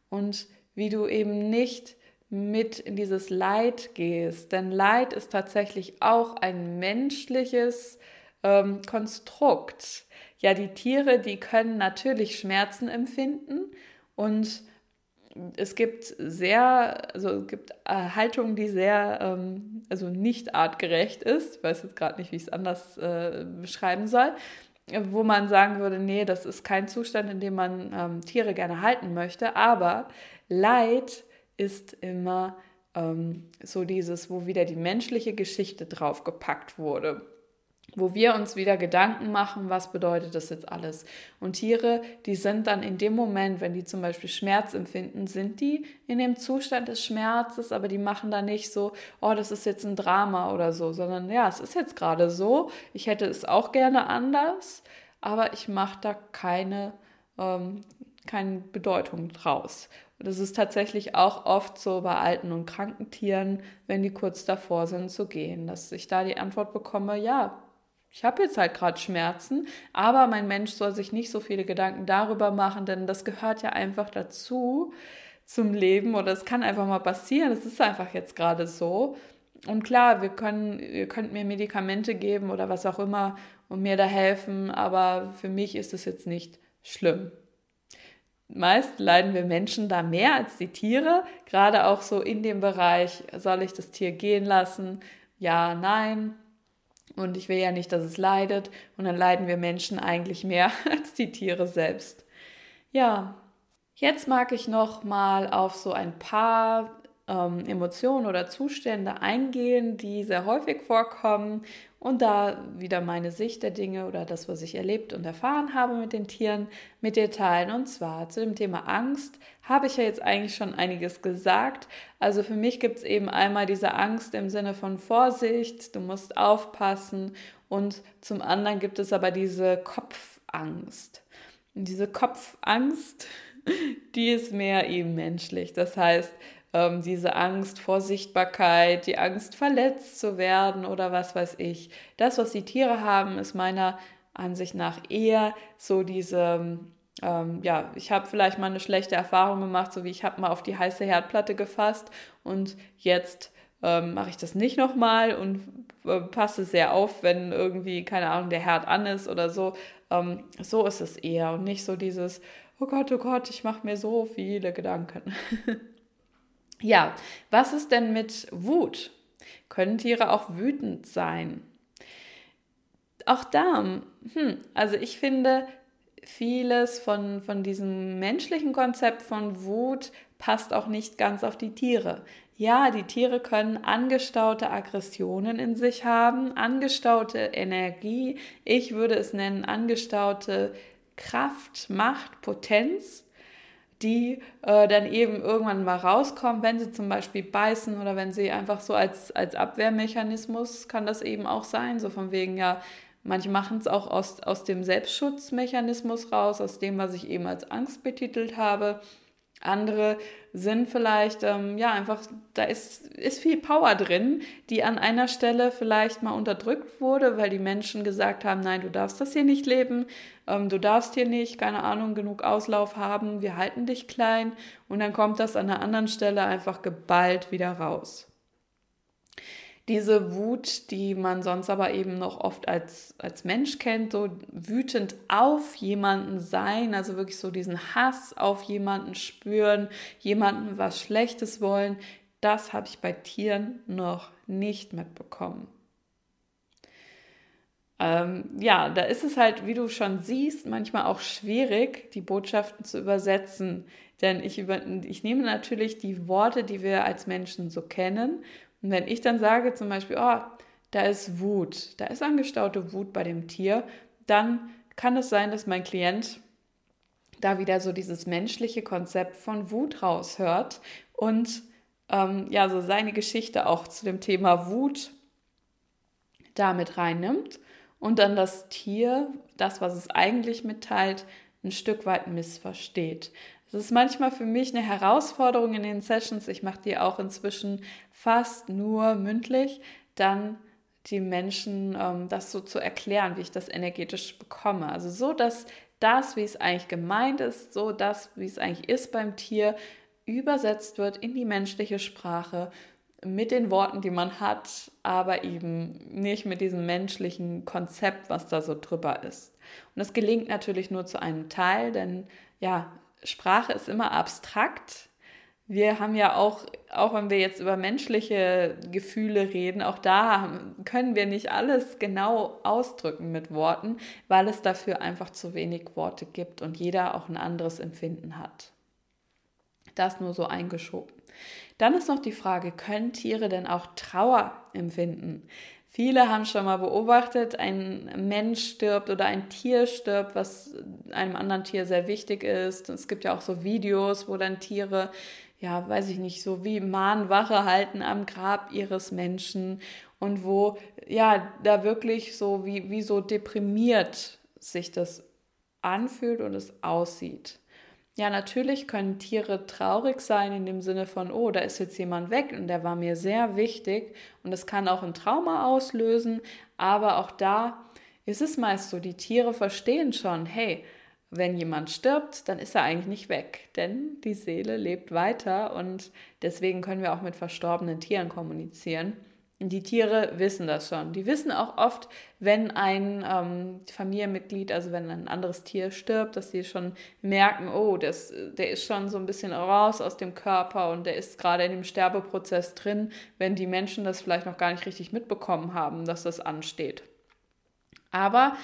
und wie du eben nicht mit in dieses Leid gehst. Denn Leid ist tatsächlich auch ein menschliches ähm, Konstrukt. Ja, die Tiere, die können natürlich Schmerzen empfinden und es gibt sehr, also es gibt äh, Haltung, die sehr, ähm, also nicht artgerecht ist. Ich weiß jetzt gerade nicht, wie ich es anders äh, beschreiben soll. Wo man sagen würde, nee, das ist kein Zustand, in dem man ähm, Tiere gerne halten möchte. Aber Leid ist immer ähm, so dieses, wo wieder die menschliche Geschichte draufgepackt wurde wo wir uns wieder Gedanken machen, was bedeutet das jetzt alles. Und Tiere, die sind dann in dem Moment, wenn die zum Beispiel Schmerz empfinden, sind die in dem Zustand des Schmerzes, aber die machen da nicht so, oh, das ist jetzt ein Drama oder so, sondern ja, es ist jetzt gerade so, ich hätte es auch gerne anders, aber ich mache da keine, ähm, keine Bedeutung draus. Das ist tatsächlich auch oft so bei alten und kranken Tieren, wenn die kurz davor sind zu gehen, dass ich da die Antwort bekomme, ja, ich habe jetzt halt gerade Schmerzen, aber mein Mensch soll sich nicht so viele Gedanken darüber machen, denn das gehört ja einfach dazu zum Leben oder es kann einfach mal passieren. Es ist einfach jetzt gerade so. Und klar, wir können, ihr könnt mir Medikamente geben oder was auch immer und mir da helfen, aber für mich ist es jetzt nicht schlimm. Meist leiden wir Menschen da mehr als die Tiere, gerade auch so in dem Bereich, soll ich das Tier gehen lassen? Ja, nein, Und ich will ja nicht, dass es leidet. Und dann leiden wir Menschen eigentlich mehr als die Tiere selbst. Ja, jetzt mag ich noch mal auf so ein paar ähm, Emotionen oder Zustände eingehen, die sehr häufig vorkommen und da wieder meine Sicht der Dinge oder das, was ich erlebt und erfahren habe mit den Tieren, mit dir teilen. Und zwar zu dem Thema Angst habe ich ja jetzt eigentlich schon einiges gesagt. Also für mich gibt es eben einmal diese Angst im Sinne von Vorsicht, du musst aufpassen und zum anderen gibt es aber diese Kopfangst. Und diese Kopfangst, die ist mehr eben menschlich. Das heißt, ähm, diese Angst vor Sichtbarkeit, die Angst verletzt zu werden oder was weiß ich. Das, was die Tiere haben, ist meiner Ansicht nach eher so diese, ähm, ja, ich habe vielleicht mal eine schlechte Erfahrung gemacht, so wie ich habe mal auf die heiße Herdplatte gefasst und jetzt ähm, mache ich das nicht nochmal und äh, passe sehr auf, wenn irgendwie, keine Ahnung, der Herd an ist oder so. Ähm, so ist es eher und nicht so dieses, oh Gott, oh Gott, ich mache mir so viele Gedanken. Ja, was ist denn mit Wut? Können Tiere auch wütend sein? Auch da, hm, also ich finde, vieles von, von diesem menschlichen Konzept von Wut passt auch nicht ganz auf die Tiere. Ja, die Tiere können angestaute Aggressionen in sich haben, angestaute Energie, ich würde es nennen angestaute Kraft, Macht, Potenz die äh, dann eben irgendwann mal rauskommen, wenn sie zum Beispiel beißen oder wenn sie einfach so als, als Abwehrmechanismus kann das eben auch sein, so von wegen ja, manche machen es auch aus, aus dem Selbstschutzmechanismus raus, aus dem, was ich eben als Angst betitelt habe. Andere sind vielleicht, ähm, ja, einfach, da ist, ist viel Power drin, die an einer Stelle vielleicht mal unterdrückt wurde, weil die Menschen gesagt haben, nein, du darfst das hier nicht leben, ähm, du darfst hier nicht, keine Ahnung, genug Auslauf haben, wir halten dich klein. Und dann kommt das an einer anderen Stelle einfach geballt wieder raus diese Wut, die man sonst aber eben noch oft als, als Mensch kennt, so wütend auf jemanden sein, also wirklich so diesen Hass auf jemanden spüren, jemanden was Schlechtes wollen, das habe ich bei Tieren noch nicht mitbekommen. Ähm, ja, da ist es halt, wie du schon siehst, manchmal auch schwierig, die Botschaften zu übersetzen. Denn ich, über, ich nehme natürlich die Worte, die wir als Menschen so kennen und wenn ich dann sage zum Beispiel, oh, da ist Wut, da ist angestaute Wut bei dem Tier, dann kann es sein, dass mein Klient da wieder so dieses menschliche Konzept von Wut raushört und ähm, ja, so seine Geschichte auch zu dem Thema Wut damit reinnimmt und dann das Tier, das, was es eigentlich mitteilt, ein Stück weit missversteht. Das ist manchmal für mich eine Herausforderung in den Sessions. Ich mache die auch inzwischen fast nur mündlich, dann die Menschen ähm, das so zu erklären, wie ich das energetisch bekomme. Also so, dass das, wie es eigentlich gemeint ist, so das, wie es eigentlich ist beim Tier, übersetzt wird in die menschliche Sprache mit den Worten, die man hat, aber eben nicht mit diesem menschlichen Konzept, was da so drüber ist. Und das gelingt natürlich nur zu einem Teil, denn ja, Sprache ist immer abstrakt. Wir haben ja auch, auch wenn wir jetzt über menschliche Gefühle reden, auch da können wir nicht alles genau ausdrücken mit Worten, weil es dafür einfach zu wenig Worte gibt und jeder auch ein anderes Empfinden hat. Das nur so eingeschoben. Dann ist noch die Frage, können Tiere denn auch Trauer empfinden? Viele haben schon mal beobachtet, ein Mensch stirbt oder ein Tier stirbt, was einem anderen Tier sehr wichtig ist. Es gibt ja auch so Videos, wo dann Tiere, ja, weiß ich nicht, so wie Mahnwache halten am Grab ihres Menschen und wo, ja, da wirklich so wie, wie so deprimiert sich das anfühlt und es aussieht. Ja, natürlich können Tiere traurig sein in dem Sinne von, oh, da ist jetzt jemand weg und der war mir sehr wichtig. Und das kann auch ein Trauma auslösen, aber auch da ist es meist so, die Tiere verstehen schon, hey, wenn jemand stirbt, dann ist er eigentlich nicht weg, denn die Seele lebt weiter und deswegen können wir auch mit verstorbenen Tieren kommunizieren. Die Tiere wissen das schon. Die wissen auch oft, wenn ein ähm, Familienmitglied, also wenn ein anderes Tier stirbt, dass sie schon merken, oh, das, der ist schon so ein bisschen raus aus dem Körper und der ist gerade in dem Sterbeprozess drin, wenn die Menschen das vielleicht noch gar nicht richtig mitbekommen haben, dass das ansteht. Aber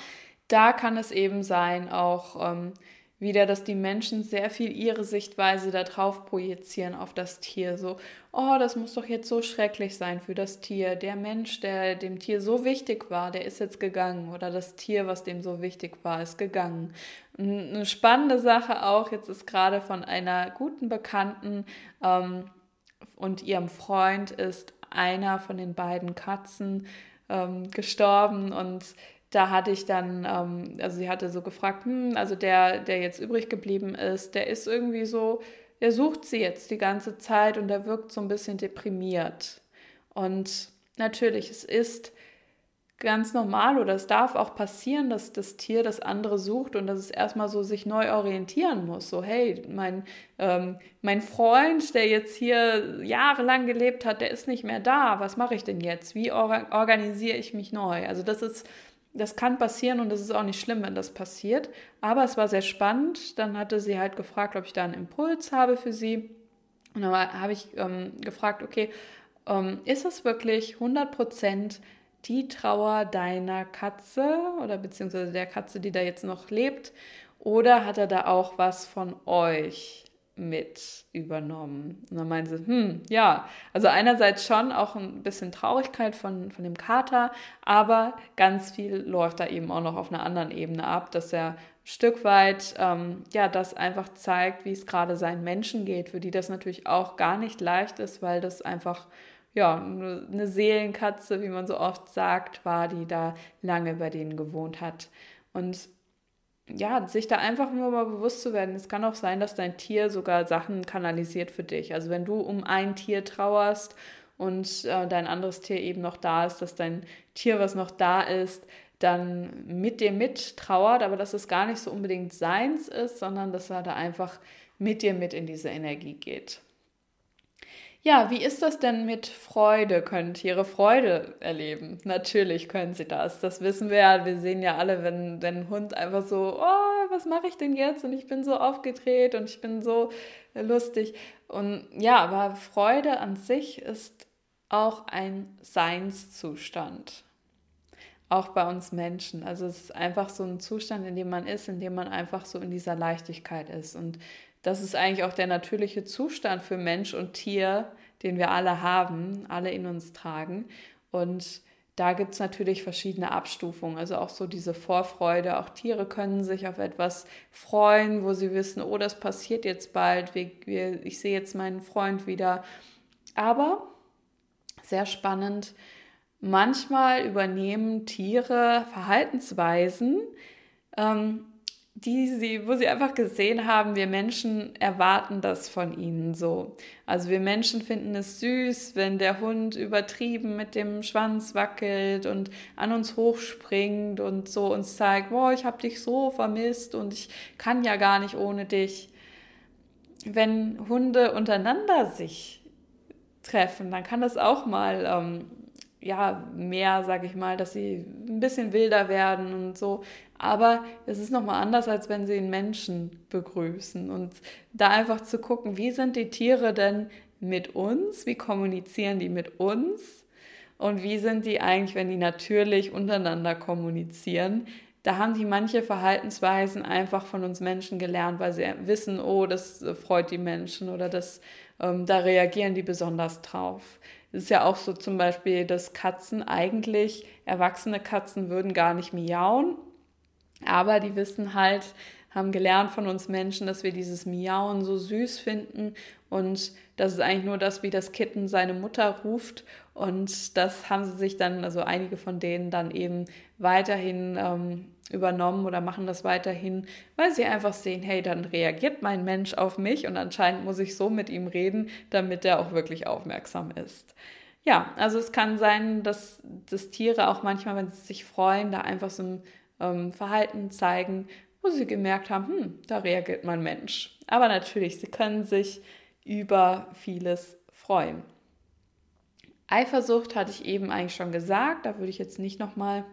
da kann es eben sein, auch ähm, wieder, dass die Menschen sehr viel ihre Sichtweise darauf projizieren auf das Tier. So, oh, das muss doch jetzt so schrecklich sein für das Tier. Der Mensch, der dem Tier so wichtig war, der ist jetzt gegangen. Oder das Tier, was dem so wichtig war, ist gegangen. Eine spannende Sache auch, jetzt ist gerade von einer guten Bekannten ähm, und ihrem Freund ist einer von den beiden Katzen ähm, gestorben und da hatte ich dann, ähm, also sie hatte so gefragt, hm, also der, der jetzt übrig geblieben ist, der ist irgendwie so, der sucht sie jetzt die ganze Zeit und der wirkt so ein bisschen deprimiert. Und natürlich, es ist ganz normal oder es darf auch passieren, dass das Tier das andere sucht und dass es erstmal so sich neu orientieren muss. So, hey, mein, ähm, mein Freund, der jetzt hier jahrelang gelebt hat, der ist nicht mehr da. Was mache ich denn jetzt? Wie or organisiere ich mich neu? Also das ist das kann passieren und es ist auch nicht schlimm, wenn das passiert. Aber es war sehr spannend. Dann hatte sie halt gefragt, ob ich da einen Impuls habe für sie. Und dann habe ich ähm, gefragt, okay, ähm, ist es wirklich 100% die Trauer deiner Katze oder beziehungsweise der Katze, die da jetzt noch lebt? Oder hat er da auch was von euch? Mit übernommen. Und dann meinen sie, hm, ja, also einerseits schon auch ein bisschen Traurigkeit von, von dem Kater, aber ganz viel läuft da eben auch noch auf einer anderen Ebene ab, dass er ein Stück weit, ähm, ja, das einfach zeigt, wie es gerade seinen Menschen geht, für die das natürlich auch gar nicht leicht ist, weil das einfach, ja, eine Seelenkatze, wie man so oft sagt, war, die da lange bei denen gewohnt hat. Und ja, sich da einfach nur mal bewusst zu werden. Es kann auch sein, dass dein Tier sogar Sachen kanalisiert für dich. Also wenn du um ein Tier trauerst und äh, dein anderes Tier eben noch da ist, dass dein Tier, was noch da ist, dann mit dir mit trauert, aber dass es gar nicht so unbedingt seins ist, sondern dass er da einfach mit dir mit in diese Energie geht. Ja, wie ist das denn mit Freude? Können Tiere Freude erleben? Natürlich können sie das. Das wissen wir ja. Wir sehen ja alle, wenn, wenn ein Hund einfach so, oh, was mache ich denn jetzt? Und ich bin so aufgedreht und ich bin so lustig. Und ja, aber Freude an sich ist auch ein Seinszustand. Auch bei uns Menschen. Also es ist einfach so ein Zustand, in dem man ist, in dem man einfach so in dieser Leichtigkeit ist. Und das ist eigentlich auch der natürliche Zustand für Mensch und Tier, den wir alle haben, alle in uns tragen. Und da gibt es natürlich verschiedene Abstufungen, also auch so diese Vorfreude. Auch Tiere können sich auf etwas freuen, wo sie wissen, oh, das passiert jetzt bald, ich sehe jetzt meinen Freund wieder. Aber sehr spannend, manchmal übernehmen Tiere Verhaltensweisen, ähm, die sie, wo sie einfach gesehen haben, wir Menschen erwarten das von ihnen so. Also wir Menschen finden es süß, wenn der Hund übertrieben mit dem Schwanz wackelt und an uns hochspringt und so uns zeigt, boah, ich habe dich so vermisst und ich kann ja gar nicht ohne dich. Wenn Hunde untereinander sich treffen, dann kann das auch mal ähm, ja, mehr, sage ich mal, dass sie ein bisschen wilder werden und so. Aber es ist nochmal anders, als wenn sie einen Menschen begrüßen. Und da einfach zu gucken, wie sind die Tiere denn mit uns? Wie kommunizieren die mit uns? Und wie sind die eigentlich, wenn die natürlich untereinander kommunizieren? Da haben die manche Verhaltensweisen einfach von uns Menschen gelernt, weil sie wissen, oh, das freut die Menschen oder das, ähm, da reagieren die besonders drauf. Es ist ja auch so zum Beispiel, dass Katzen eigentlich, erwachsene Katzen würden gar nicht miauen, aber die wissen halt, haben gelernt von uns Menschen, dass wir dieses Miauen so süß finden und das ist eigentlich nur das, wie das Kitten seine Mutter ruft und das haben sie sich dann, also einige von denen dann eben weiterhin ähm, übernommen oder machen das weiterhin, weil sie einfach sehen, hey, dann reagiert mein Mensch auf mich und anscheinend muss ich so mit ihm reden, damit er auch wirklich aufmerksam ist. Ja, also es kann sein, dass, dass Tiere auch manchmal, wenn sie sich freuen, da einfach so ein ähm, Verhalten zeigen, wo sie gemerkt haben, hm, da reagiert mein Mensch. Aber natürlich, sie können sich über vieles freuen. Eifersucht hatte ich eben eigentlich schon gesagt, da würde ich jetzt nicht nochmal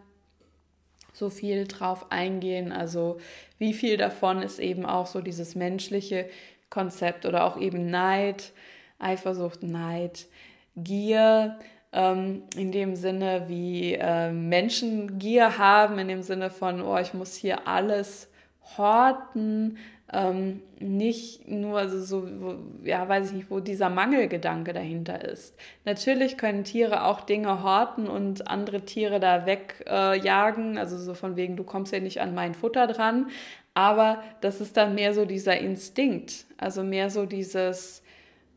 so viel drauf eingehen. Also wie viel davon ist eben auch so dieses menschliche Konzept oder auch eben Neid, Eifersucht, Neid, Gier, ähm, in dem Sinne, wie äh, Menschen Gier haben, in dem Sinne von, oh, ich muss hier alles horten, ähm, nicht nur also so, wo, ja, weiß ich nicht, wo dieser Mangelgedanke dahinter ist. Natürlich können Tiere auch Dinge horten und andere Tiere da wegjagen, äh, also so von wegen, du kommst ja nicht an mein Futter dran, aber das ist dann mehr so dieser Instinkt, also mehr so dieses,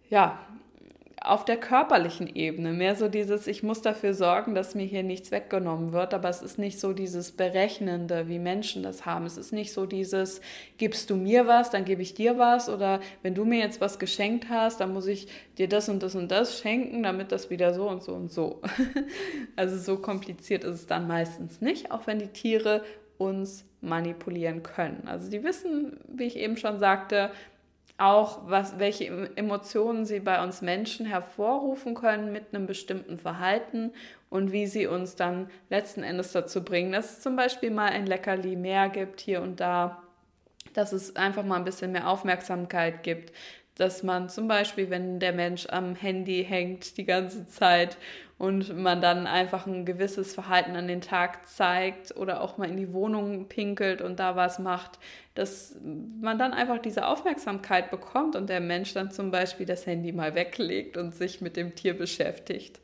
ja, auf der körperlichen Ebene, mehr so dieses, ich muss dafür sorgen, dass mir hier nichts weggenommen wird, aber es ist nicht so dieses Berechnende, wie Menschen das haben. Es ist nicht so dieses, gibst du mir was, dann gebe ich dir was oder wenn du mir jetzt was geschenkt hast, dann muss ich dir das und das und das schenken, damit das wieder so und so und so. also so kompliziert ist es dann meistens nicht, auch wenn die Tiere uns manipulieren können. Also die wissen, wie ich eben schon sagte, auch, was, welche Emotionen sie bei uns Menschen hervorrufen können mit einem bestimmten Verhalten und wie sie uns dann letzten Endes dazu bringen, dass es zum Beispiel mal ein Leckerli mehr gibt hier und da, dass es einfach mal ein bisschen mehr Aufmerksamkeit gibt, dass man zum Beispiel, wenn der Mensch am Handy hängt die ganze Zeit und man dann einfach ein gewisses Verhalten an den Tag zeigt oder auch mal in die Wohnung pinkelt und da was macht, dass man dann einfach diese Aufmerksamkeit bekommt und der Mensch dann zum Beispiel das Handy mal weglegt und sich mit dem Tier beschäftigt.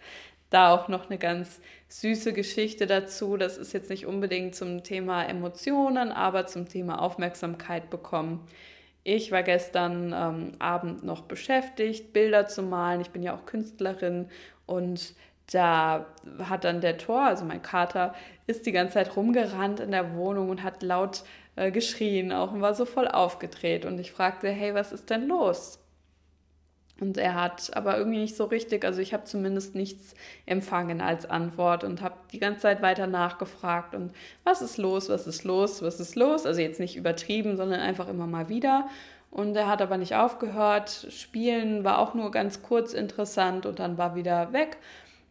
Da auch noch eine ganz süße Geschichte dazu. Das ist jetzt nicht unbedingt zum Thema Emotionen, aber zum Thema Aufmerksamkeit bekommen. Ich war gestern ähm, Abend noch beschäftigt, Bilder zu malen. Ich bin ja auch Künstlerin und da hat dann der Tor, also mein Kater, ist die ganze Zeit rumgerannt in der Wohnung und hat laut äh, geschrien auch und war so voll aufgedreht. Und ich fragte, hey, was ist denn los? Und er hat aber irgendwie nicht so richtig, also ich habe zumindest nichts empfangen als Antwort und habe die ganze Zeit weiter nachgefragt und was ist los, was ist los, was ist los? Also jetzt nicht übertrieben, sondern einfach immer mal wieder. Und er hat aber nicht aufgehört. Spielen war auch nur ganz kurz interessant und dann war wieder weg.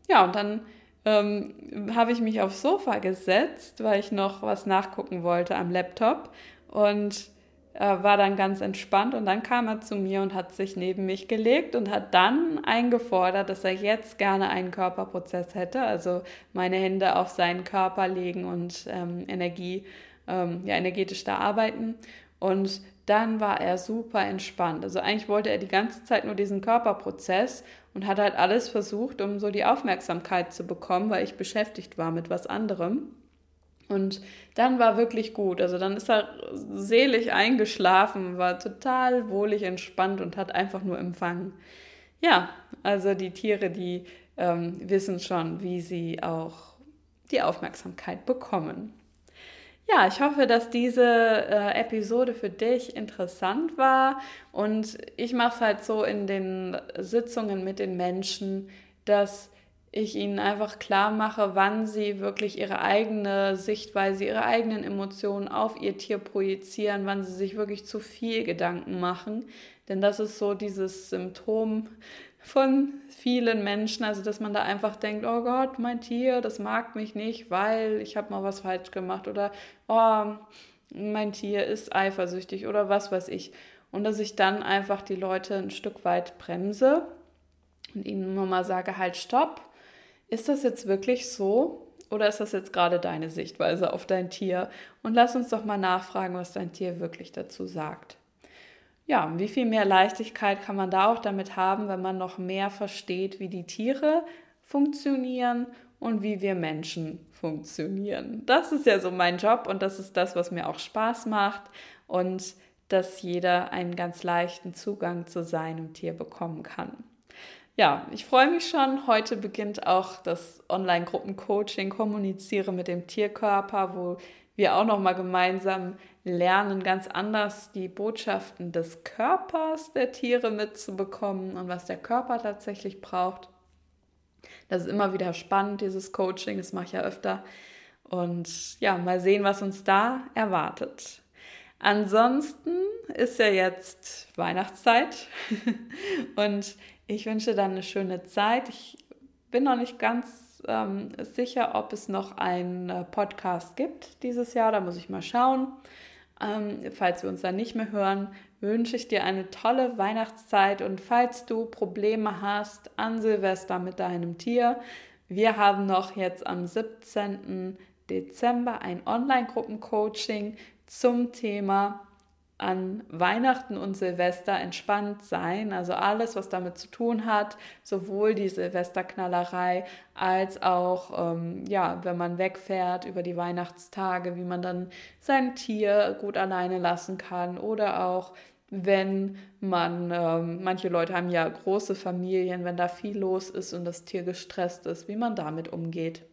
Ja, und dann ähm, habe ich mich aufs Sofa gesetzt, weil ich noch was nachgucken wollte am Laptop. Und äh, war dann ganz entspannt und dann kam er zu mir und hat sich neben mich gelegt und hat dann eingefordert, dass er jetzt gerne einen Körperprozess hätte, also meine Hände auf seinen Körper legen und ähm, Energie, ähm, ja, energetisch da arbeiten. Und dann war er super entspannt. Also eigentlich wollte er die ganze Zeit nur diesen Körperprozess und hat halt alles versucht, um so die Aufmerksamkeit zu bekommen, weil ich beschäftigt war mit was anderem. Und dann war wirklich gut. Also dann ist er selig eingeschlafen, war total wohlig entspannt und hat einfach nur empfangen. Ja, also die Tiere, die ähm, wissen schon, wie sie auch die Aufmerksamkeit bekommen. Ja, ich hoffe, dass diese äh, Episode für dich interessant war und ich mache es halt so in den Sitzungen mit den Menschen, dass ich ihnen einfach klar mache, wann sie wirklich ihre eigene Sichtweise, ihre eigenen Emotionen auf ihr Tier projizieren, wann sie sich wirklich zu viel Gedanken machen. Denn das ist so dieses Symptom von vielen Menschen, also dass man da einfach denkt, oh Gott, mein Tier, das mag mich nicht, weil ich habe mal was falsch gemacht oder oh, mein Tier ist eifersüchtig oder was weiß ich. Und dass ich dann einfach die Leute ein Stück weit bremse und ihnen nur mal sage, halt, stopp ist das jetzt wirklich so oder ist das jetzt gerade deine Sichtweise auf dein Tier? Und lass uns doch mal nachfragen, was dein Tier wirklich dazu sagt. Ja, wie viel mehr Leichtigkeit kann man da auch damit haben, wenn man noch mehr versteht, wie die Tiere funktionieren und wie wir Menschen funktionieren. Das ist ja so mein Job und das ist das, was mir auch Spaß macht und dass jeder einen ganz leichten Zugang zu seinem Tier bekommen kann ja, ich freue mich schon. Heute beginnt auch das Online-Gruppen-Coaching Kommuniziere mit dem Tierkörper, wo wir auch noch mal gemeinsam lernen, ganz anders die Botschaften des Körpers der Tiere mitzubekommen und was der Körper tatsächlich braucht. Das ist immer wieder spannend, dieses Coaching, das mache ich ja öfter. Und ja, mal sehen, was uns da erwartet. Ansonsten ist ja jetzt Weihnachtszeit und ich wünsche dann eine schöne Zeit. Ich bin noch nicht ganz ähm, sicher, ob es noch einen äh, Podcast gibt dieses Jahr. Da muss ich mal schauen. Ähm, falls wir uns dann nicht mehr hören, wünsche ich dir eine tolle Weihnachtszeit und falls du Probleme hast an Silvester mit deinem Tier, wir haben noch jetzt am 17. Dezember ein Online-Gruppencoaching zum Thema an Weihnachten und Silvester entspannt sein, also alles, was damit zu tun hat, sowohl die Silvesterknallerei als auch, ähm, ja, wenn man wegfährt über die Weihnachtstage, wie man dann sein Tier gut alleine lassen kann oder auch wenn man, ähm, manche Leute haben ja große Familien, wenn da viel los ist und das Tier gestresst ist, wie man damit umgeht.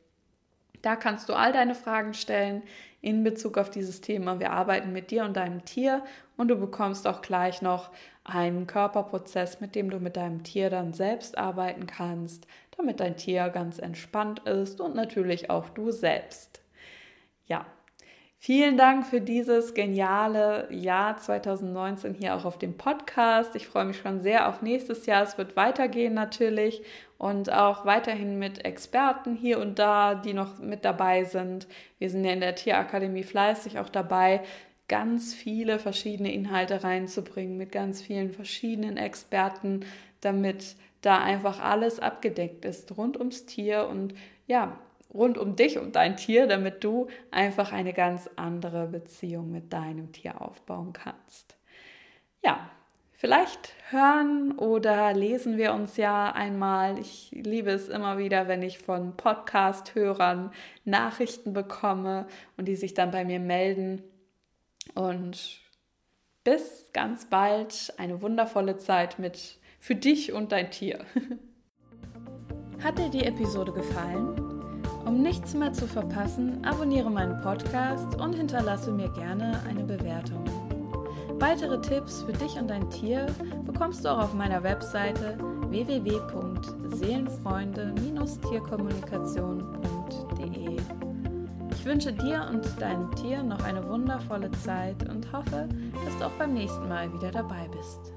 Da kannst du all deine Fragen stellen in Bezug auf dieses Thema. Wir arbeiten mit dir und deinem Tier und du bekommst auch gleich noch einen Körperprozess, mit dem du mit deinem Tier dann selbst arbeiten kannst, damit dein Tier ganz entspannt ist und natürlich auch du selbst. Ja, Vielen Dank für dieses geniale Jahr 2019 hier auch auf dem Podcast. Ich freue mich schon sehr auf nächstes Jahr. Es wird weitergehen natürlich und auch weiterhin mit Experten hier und da, die noch mit dabei sind. Wir sind ja in der Tierakademie fleißig auch dabei, ganz viele verschiedene Inhalte reinzubringen mit ganz vielen verschiedenen Experten, damit da einfach alles abgedeckt ist rund ums Tier und ja, rund um dich und dein Tier, damit du einfach eine ganz andere Beziehung mit deinem Tier aufbauen kannst. Ja, vielleicht hören oder lesen wir uns ja einmal. Ich liebe es immer wieder, wenn ich von Podcast-Hörern Nachrichten bekomme und die sich dann bei mir melden. Und bis ganz bald eine wundervolle Zeit mit für dich und dein Tier. Hat dir die Episode gefallen? Um nichts mehr zu verpassen, abonniere meinen Podcast und hinterlasse mir gerne eine Bewertung. Weitere Tipps für dich und dein Tier bekommst du auch auf meiner Webseite www.seelenfreunde-tierkommunikation.de. Ich wünsche dir und deinem Tier noch eine wundervolle Zeit und hoffe, dass du auch beim nächsten Mal wieder dabei bist.